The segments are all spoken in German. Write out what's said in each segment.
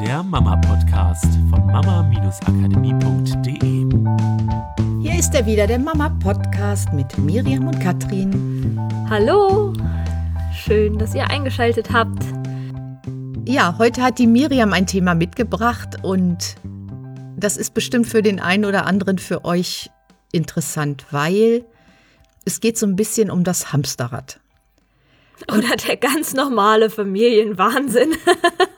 der Mama-Podcast von mama-akademie.de. Hier ist er wieder, der Mama-Podcast mit Miriam und Katrin. Hallo, schön, dass ihr eingeschaltet habt. Ja, heute hat die Miriam ein Thema mitgebracht und das ist bestimmt für den einen oder anderen für euch interessant, weil es geht so ein bisschen um das Hamsterrad. Oder der ganz normale Familienwahnsinn.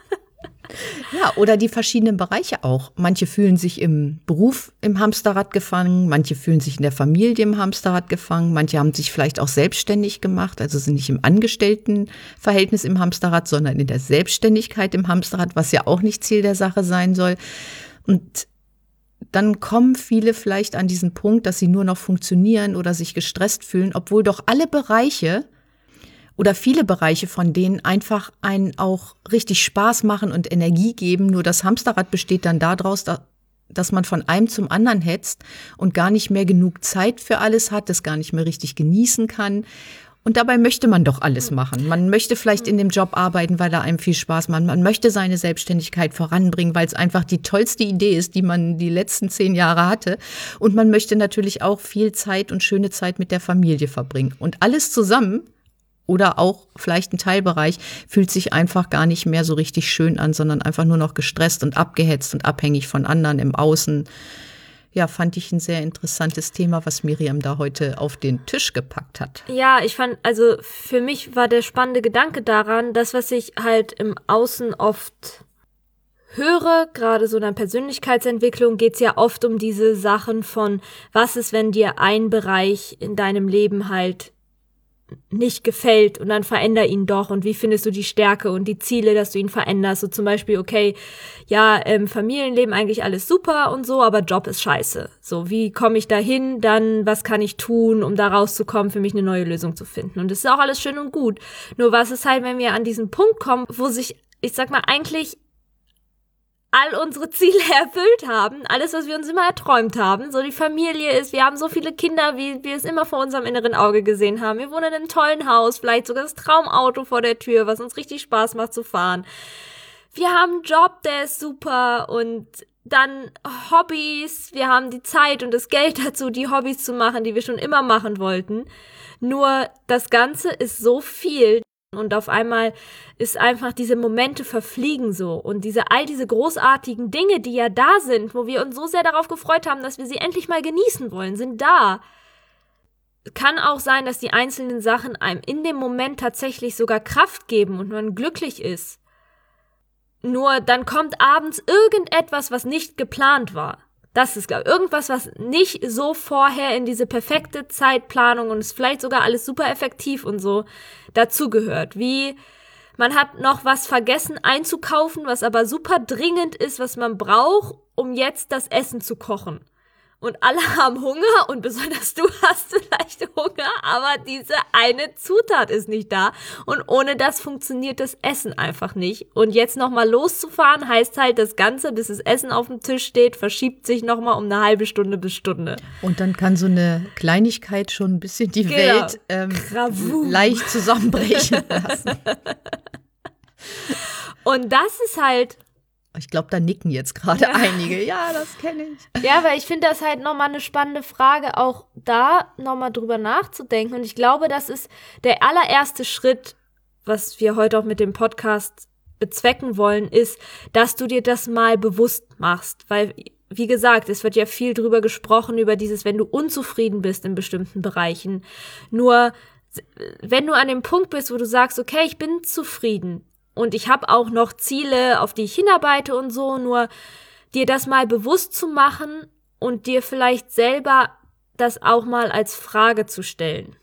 Ja, oder die verschiedenen Bereiche auch. Manche fühlen sich im Beruf im Hamsterrad gefangen, manche fühlen sich in der Familie im Hamsterrad gefangen, manche haben sich vielleicht auch selbstständig gemacht, also sind nicht im Angestelltenverhältnis im Hamsterrad, sondern in der Selbstständigkeit im Hamsterrad, was ja auch nicht Ziel der Sache sein soll. Und dann kommen viele vielleicht an diesen Punkt, dass sie nur noch funktionieren oder sich gestresst fühlen, obwohl doch alle Bereiche oder viele Bereiche von denen einfach einen auch richtig Spaß machen und Energie geben. Nur das Hamsterrad besteht dann daraus, dass man von einem zum anderen hetzt und gar nicht mehr genug Zeit für alles hat, das gar nicht mehr richtig genießen kann. Und dabei möchte man doch alles machen. Man möchte vielleicht in dem Job arbeiten, weil er einem viel Spaß macht. Man möchte seine Selbstständigkeit voranbringen, weil es einfach die tollste Idee ist, die man die letzten zehn Jahre hatte. Und man möchte natürlich auch viel Zeit und schöne Zeit mit der Familie verbringen. Und alles zusammen oder auch vielleicht ein Teilbereich fühlt sich einfach gar nicht mehr so richtig schön an, sondern einfach nur noch gestresst und abgehetzt und abhängig von anderen im Außen. Ja, fand ich ein sehr interessantes Thema, was Miriam da heute auf den Tisch gepackt hat. Ja, ich fand, also für mich war der spannende Gedanke daran, das, was ich halt im Außen oft höre, gerade so in der Persönlichkeitsentwicklung, geht's ja oft um diese Sachen von, was ist, wenn dir ein Bereich in deinem Leben halt nicht gefällt und dann veränder ihn doch und wie findest du die Stärke und die Ziele, dass du ihn veränderst. So zum Beispiel, okay, ja, ähm, Familienleben eigentlich alles super und so, aber Job ist scheiße. So, wie komme ich da hin? Dann, was kann ich tun, um da rauszukommen, für mich eine neue Lösung zu finden? Und das ist auch alles schön und gut. Nur was ist halt, wenn wir an diesen Punkt kommen, wo sich, ich sag mal, eigentlich all unsere Ziele erfüllt haben, alles, was wir uns immer erträumt haben. So die Familie ist, wir haben so viele Kinder, wie wir es immer vor unserem inneren Auge gesehen haben. Wir wohnen in einem tollen Haus, vielleicht sogar das Traumauto vor der Tür, was uns richtig Spaß macht zu fahren. Wir haben einen Job, der ist super und dann Hobbys. Wir haben die Zeit und das Geld dazu, die Hobbys zu machen, die wir schon immer machen wollten. Nur das Ganze ist so viel, und auf einmal ist einfach diese Momente verfliegen so und diese all diese großartigen Dinge, die ja da sind, wo wir uns so sehr darauf gefreut haben, dass wir sie endlich mal genießen wollen, sind da. Kann auch sein, dass die einzelnen Sachen einem in dem Moment tatsächlich sogar Kraft geben und man glücklich ist. Nur dann kommt abends irgendetwas, was nicht geplant war. Das ist, glaube ich, irgendwas, was nicht so vorher in diese perfekte Zeitplanung und ist vielleicht sogar alles super effektiv und so dazugehört. Wie man hat noch was vergessen einzukaufen, was aber super dringend ist, was man braucht, um jetzt das Essen zu kochen und alle haben Hunger und besonders du hast vielleicht Hunger, aber diese eine Zutat ist nicht da und ohne das funktioniert das Essen einfach nicht. Und jetzt nochmal loszufahren heißt halt, das Ganze, bis das Essen auf dem Tisch steht, verschiebt sich nochmal um eine halbe Stunde bis Stunde. Und dann kann so eine Kleinigkeit schon ein bisschen die genau. Welt ähm, leicht zusammenbrechen lassen. Und das ist halt ich glaube, da nicken jetzt gerade ja. einige. Ja, das kenne ich. Ja, weil ich finde das halt nochmal eine spannende Frage, auch da nochmal drüber nachzudenken. Und ich glaube, das ist der allererste Schritt, was wir heute auch mit dem Podcast bezwecken wollen, ist, dass du dir das mal bewusst machst. Weil, wie gesagt, es wird ja viel drüber gesprochen, über dieses, wenn du unzufrieden bist in bestimmten Bereichen. Nur, wenn du an dem Punkt bist, wo du sagst, okay, ich bin zufrieden, und ich habe auch noch Ziele, auf die ich hinarbeite und so, nur dir das mal bewusst zu machen und dir vielleicht selber das auch mal als Frage zu stellen.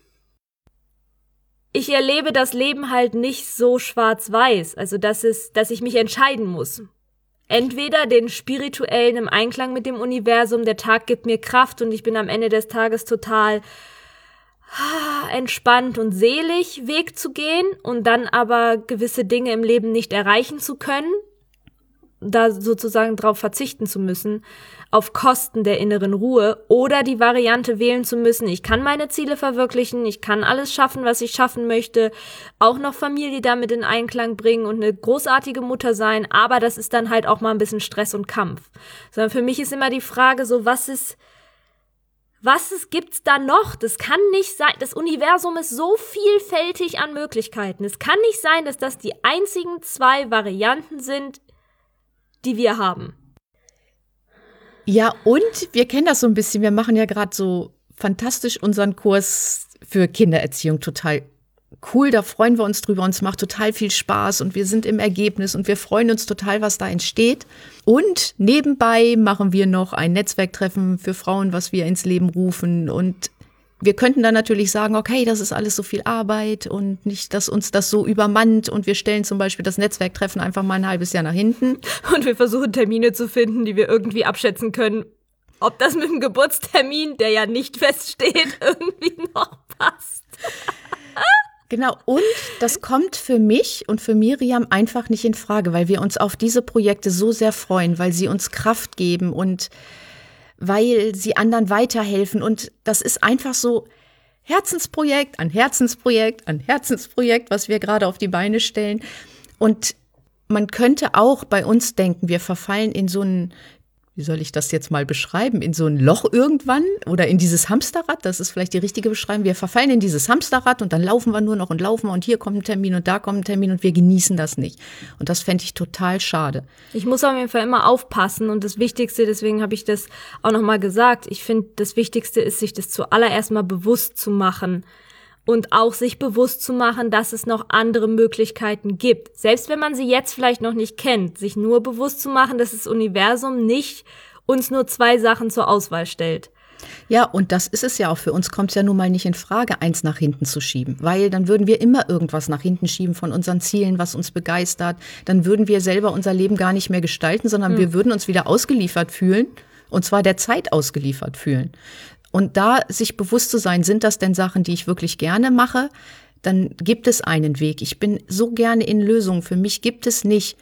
Ich erlebe das Leben halt nicht so schwarz-weiß, also dass es, dass ich mich entscheiden muss. Entweder den spirituellen im Einklang mit dem Universum, der Tag gibt mir Kraft und ich bin am Ende des Tages total entspannt und selig Weg zu gehen und dann aber gewisse Dinge im Leben nicht erreichen zu können. da sozusagen drauf verzichten zu müssen, auf Kosten der inneren Ruhe oder die Variante wählen zu müssen, ich kann meine Ziele verwirklichen, ich kann alles schaffen, was ich schaffen möchte, auch noch Familie damit in Einklang bringen und eine großartige Mutter sein, aber das ist dann halt auch mal ein bisschen Stress und Kampf. Sondern für mich ist immer die Frage so, was ist, was es gibt's da noch? Das kann nicht sein. Das Universum ist so vielfältig an Möglichkeiten. Es kann nicht sein, dass das die einzigen zwei Varianten sind, die wir haben. Ja, und wir kennen das so ein bisschen. Wir machen ja gerade so fantastisch unseren Kurs für Kindererziehung total cool. Da freuen wir uns drüber. Uns macht total viel Spaß und wir sind im Ergebnis und wir freuen uns total, was da entsteht. Und nebenbei machen wir noch ein Netzwerktreffen für Frauen, was wir ins Leben rufen und wir könnten dann natürlich sagen, okay, das ist alles so viel Arbeit und nicht, dass uns das so übermannt und wir stellen zum Beispiel das Netzwerktreffen einfach mal ein halbes Jahr nach hinten. Und wir versuchen Termine zu finden, die wir irgendwie abschätzen können, ob das mit dem Geburtstermin, der ja nicht feststeht, irgendwie noch passt. Genau, und das kommt für mich und für Miriam einfach nicht in Frage, weil wir uns auf diese Projekte so sehr freuen, weil sie uns Kraft geben und weil sie anderen weiterhelfen. Und das ist einfach so Herzensprojekt an Herzensprojekt an Herzensprojekt, was wir gerade auf die Beine stellen. Und man könnte auch bei uns denken, wir verfallen in so einen wie soll ich das jetzt mal beschreiben, in so ein Loch irgendwann oder in dieses Hamsterrad, das ist vielleicht die richtige Beschreibung. Wir verfallen in dieses Hamsterrad und dann laufen wir nur noch und laufen und hier kommt ein Termin und da kommt ein Termin und wir genießen das nicht. Und das fände ich total schade. Ich muss auf jeden Fall immer aufpassen und das Wichtigste, deswegen habe ich das auch nochmal gesagt, ich finde, das Wichtigste ist, sich das zuallererst mal bewusst zu machen und auch sich bewusst zu machen, dass es noch andere Möglichkeiten gibt. Selbst wenn man sie jetzt vielleicht noch nicht kennt, sich nur bewusst zu machen, dass das Universum nicht uns nur zwei Sachen zur Auswahl stellt. Ja, und das ist es ja auch. Für uns kommt es ja nun mal nicht in Frage, eins nach hinten zu schieben, weil dann würden wir immer irgendwas nach hinten schieben von unseren Zielen, was uns begeistert. Dann würden wir selber unser Leben gar nicht mehr gestalten, sondern hm. wir würden uns wieder ausgeliefert fühlen und zwar der Zeit ausgeliefert fühlen. Und da sich bewusst zu sein, sind das denn Sachen, die ich wirklich gerne mache, dann gibt es einen Weg. Ich bin so gerne in Lösungen. Für mich gibt es nicht,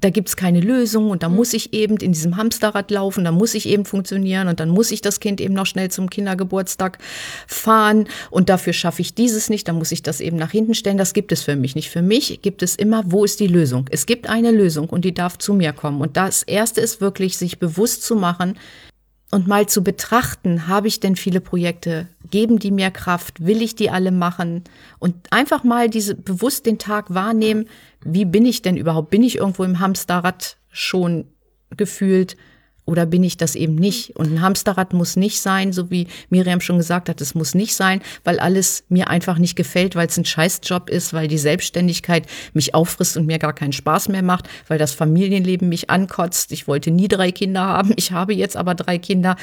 da gibt es keine Lösung und da muss ich eben in diesem Hamsterrad laufen, da muss ich eben funktionieren und dann muss ich das Kind eben noch schnell zum Kindergeburtstag fahren und dafür schaffe ich dieses nicht, dann muss ich das eben nach hinten stellen. Das gibt es für mich nicht. Für mich gibt es immer, wo ist die Lösung? Es gibt eine Lösung und die darf zu mir kommen. Und das Erste ist wirklich, sich bewusst zu machen, und mal zu betrachten, habe ich denn viele Projekte, geben die mir Kraft, will ich die alle machen? Und einfach mal diese bewusst den Tag wahrnehmen, wie bin ich denn überhaupt, bin ich irgendwo im Hamsterrad schon gefühlt oder bin ich das eben nicht? Und ein Hamsterrad muss nicht sein, so wie Miriam schon gesagt hat, es muss nicht sein, weil alles mir einfach nicht gefällt, weil es ein Scheißjob ist, weil die Selbstständigkeit mich auffrisst und mir gar keinen Spaß mehr macht, weil das Familienleben mich ankotzt. Ich wollte nie drei Kinder haben, ich habe jetzt aber drei Kinder.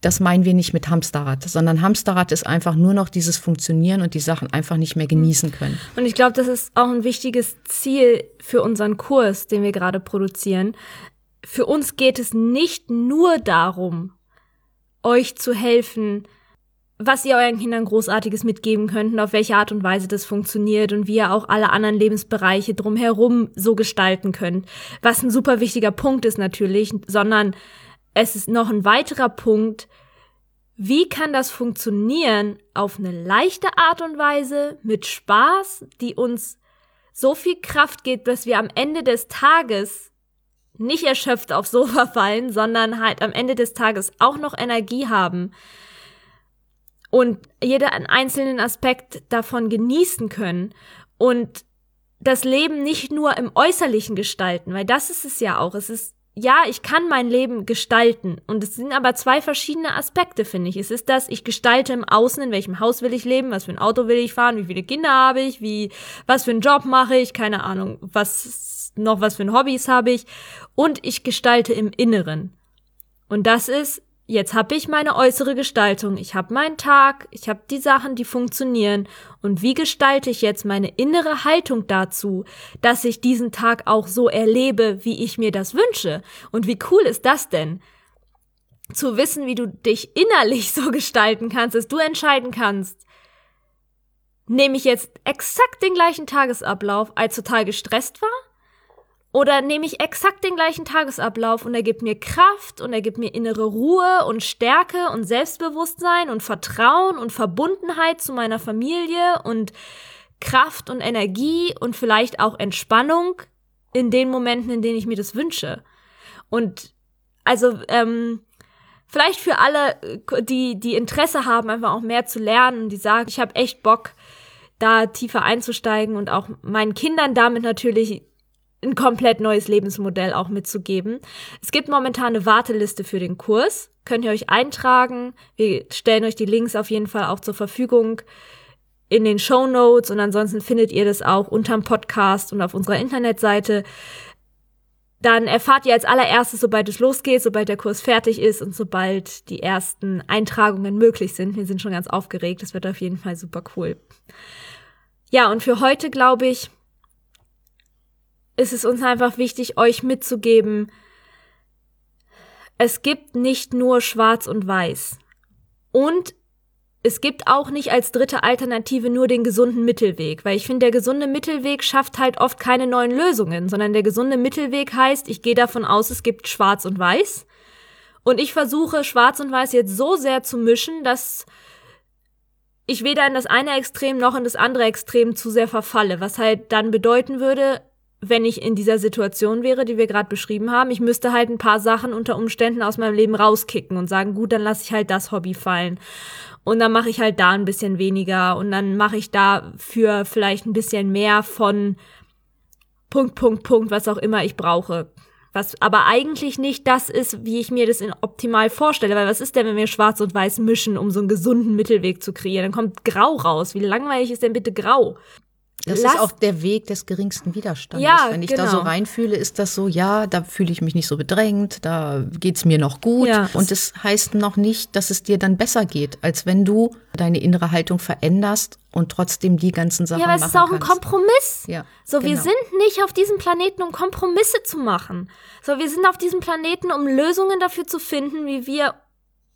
Das meinen wir nicht mit Hamsterrad, sondern Hamsterrad ist einfach nur noch dieses Funktionieren und die Sachen einfach nicht mehr genießen können. Und ich glaube, das ist auch ein wichtiges Ziel für unseren Kurs, den wir gerade produzieren, für uns geht es nicht nur darum, euch zu helfen, was ihr euren Kindern großartiges mitgeben könnt und auf welche Art und Weise das funktioniert und wie ihr auch alle anderen Lebensbereiche drumherum so gestalten könnt. Was ein super wichtiger Punkt ist natürlich, sondern es ist noch ein weiterer Punkt, wie kann das funktionieren auf eine leichte Art und Weise mit Spaß, die uns so viel Kraft gibt, dass wir am Ende des Tages nicht erschöpft aufs Sofa fallen, sondern halt am Ende des Tages auch noch Energie haben und jeden einzelnen Aspekt davon genießen können und das Leben nicht nur im Äußerlichen gestalten, weil das ist es ja auch. Es ist, ja, ich kann mein Leben gestalten. Und es sind aber zwei verschiedene Aspekte, finde ich. Es ist das, ich gestalte im Außen, in welchem Haus will ich leben, was für ein Auto will ich fahren, wie viele Kinder habe ich, wie, was für einen Job mache ich, keine Ahnung, was noch was für Hobbys habe ich und ich gestalte im Inneren. Und das ist, jetzt habe ich meine äußere Gestaltung, ich habe meinen Tag, ich habe die Sachen, die funktionieren und wie gestalte ich jetzt meine innere Haltung dazu, dass ich diesen Tag auch so erlebe, wie ich mir das wünsche? Und wie cool ist das denn? Zu wissen, wie du dich innerlich so gestalten kannst, dass du entscheiden kannst, nehme ich jetzt exakt den gleichen Tagesablauf, als total gestresst war? Oder nehme ich exakt den gleichen Tagesablauf und er gibt mir Kraft und er gibt mir innere Ruhe und Stärke und Selbstbewusstsein und Vertrauen und Verbundenheit zu meiner Familie und Kraft und Energie und vielleicht auch Entspannung in den Momenten, in denen ich mir das wünsche. Und also ähm, vielleicht für alle, die die Interesse haben, einfach auch mehr zu lernen, die sagen, ich habe echt Bock, da tiefer einzusteigen und auch meinen Kindern damit natürlich ein komplett neues Lebensmodell auch mitzugeben. Es gibt momentan eine Warteliste für den Kurs. Könnt ihr euch eintragen. Wir stellen euch die Links auf jeden Fall auch zur Verfügung in den Show Notes und ansonsten findet ihr das auch unterm Podcast und auf unserer Internetseite. Dann erfahrt ihr als allererstes, sobald es losgeht, sobald der Kurs fertig ist und sobald die ersten Eintragungen möglich sind. Wir sind schon ganz aufgeregt. Das wird auf jeden Fall super cool. Ja, und für heute glaube ich, ist es uns einfach wichtig, euch mitzugeben, es gibt nicht nur schwarz und weiß. Und es gibt auch nicht als dritte Alternative nur den gesunden Mittelweg, weil ich finde, der gesunde Mittelweg schafft halt oft keine neuen Lösungen, sondern der gesunde Mittelweg heißt, ich gehe davon aus, es gibt schwarz und weiß. Und ich versuche, schwarz und weiß jetzt so sehr zu mischen, dass ich weder in das eine Extrem noch in das andere Extrem zu sehr verfalle, was halt dann bedeuten würde, wenn ich in dieser Situation wäre, die wir gerade beschrieben haben, ich müsste halt ein paar Sachen unter Umständen aus meinem Leben rauskicken und sagen, gut, dann lasse ich halt das Hobby fallen. Und dann mache ich halt da ein bisschen weniger und dann mache ich dafür vielleicht ein bisschen mehr von Punkt, Punkt, Punkt, was auch immer ich brauche. Was aber eigentlich nicht das ist, wie ich mir das in optimal vorstelle. Weil was ist denn, wenn wir schwarz und weiß mischen, um so einen gesunden Mittelweg zu kreieren? Dann kommt grau raus. Wie langweilig ist denn bitte grau? Das Lass, ist auch der Weg des geringsten Widerstandes. Ja, Wenn ich genau. da so genau. reinfühle, ist das so, ja, da fühle ich mich nicht so bedrängt, da geht's mir noch gut. Ja. Und es das heißt noch nicht, dass es dir dann besser geht, als wenn du deine innere Haltung veränderst und trotzdem die ganzen Sachen Ja, aber es ist auch kannst. ein Kompromiss. Ja, so, genau. wir sind nicht auf diesem Planeten, um Kompromisse zu machen. So, wir sind auf diesem Planeten, um Lösungen dafür zu finden, wie wir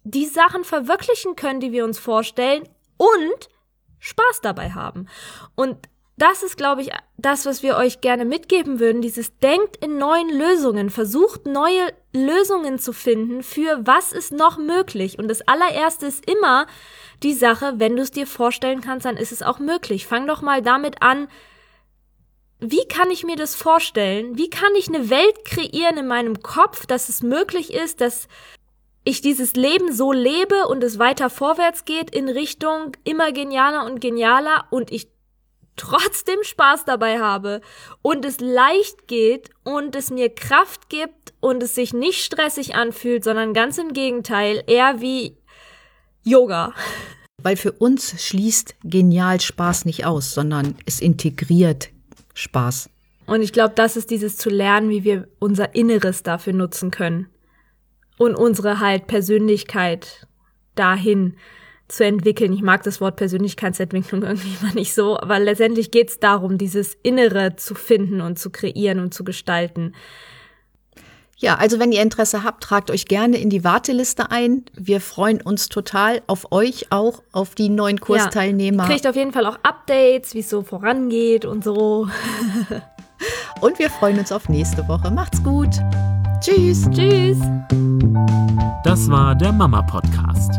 die Sachen verwirklichen können, die wir uns vorstellen und Spaß dabei haben. Und das ist, glaube ich, das, was wir euch gerne mitgeben würden. Dieses Denkt in neuen Lösungen, versucht neue Lösungen zu finden für was ist noch möglich. Und das allererste ist immer die Sache, wenn du es dir vorstellen kannst, dann ist es auch möglich. Fang doch mal damit an, wie kann ich mir das vorstellen? Wie kann ich eine Welt kreieren in meinem Kopf, dass es möglich ist, dass ich dieses Leben so lebe und es weiter vorwärts geht in Richtung immer genialer und genialer und ich trotzdem Spaß dabei habe und es leicht geht und es mir Kraft gibt und es sich nicht stressig anfühlt, sondern ganz im Gegenteil, eher wie Yoga. Weil für uns schließt genial Spaß nicht aus, sondern es integriert Spaß. Und ich glaube, das ist dieses zu lernen, wie wir unser Inneres dafür nutzen können. Und unsere halt Persönlichkeit dahin zu entwickeln. Ich mag das Wort Persönlichkeitsentwicklung irgendwie immer nicht so, aber letztendlich geht es darum, dieses Innere zu finden und zu kreieren und zu gestalten. Ja, also wenn ihr Interesse habt, tragt euch gerne in die Warteliste ein. Wir freuen uns total auf euch, auch auf die neuen Kursteilnehmer. Ja, kriegt auf jeden Fall auch Updates, wie es so vorangeht und so. und wir freuen uns auf nächste Woche. Macht's gut. Tschüss. Tschüss. Das war der Mama Podcast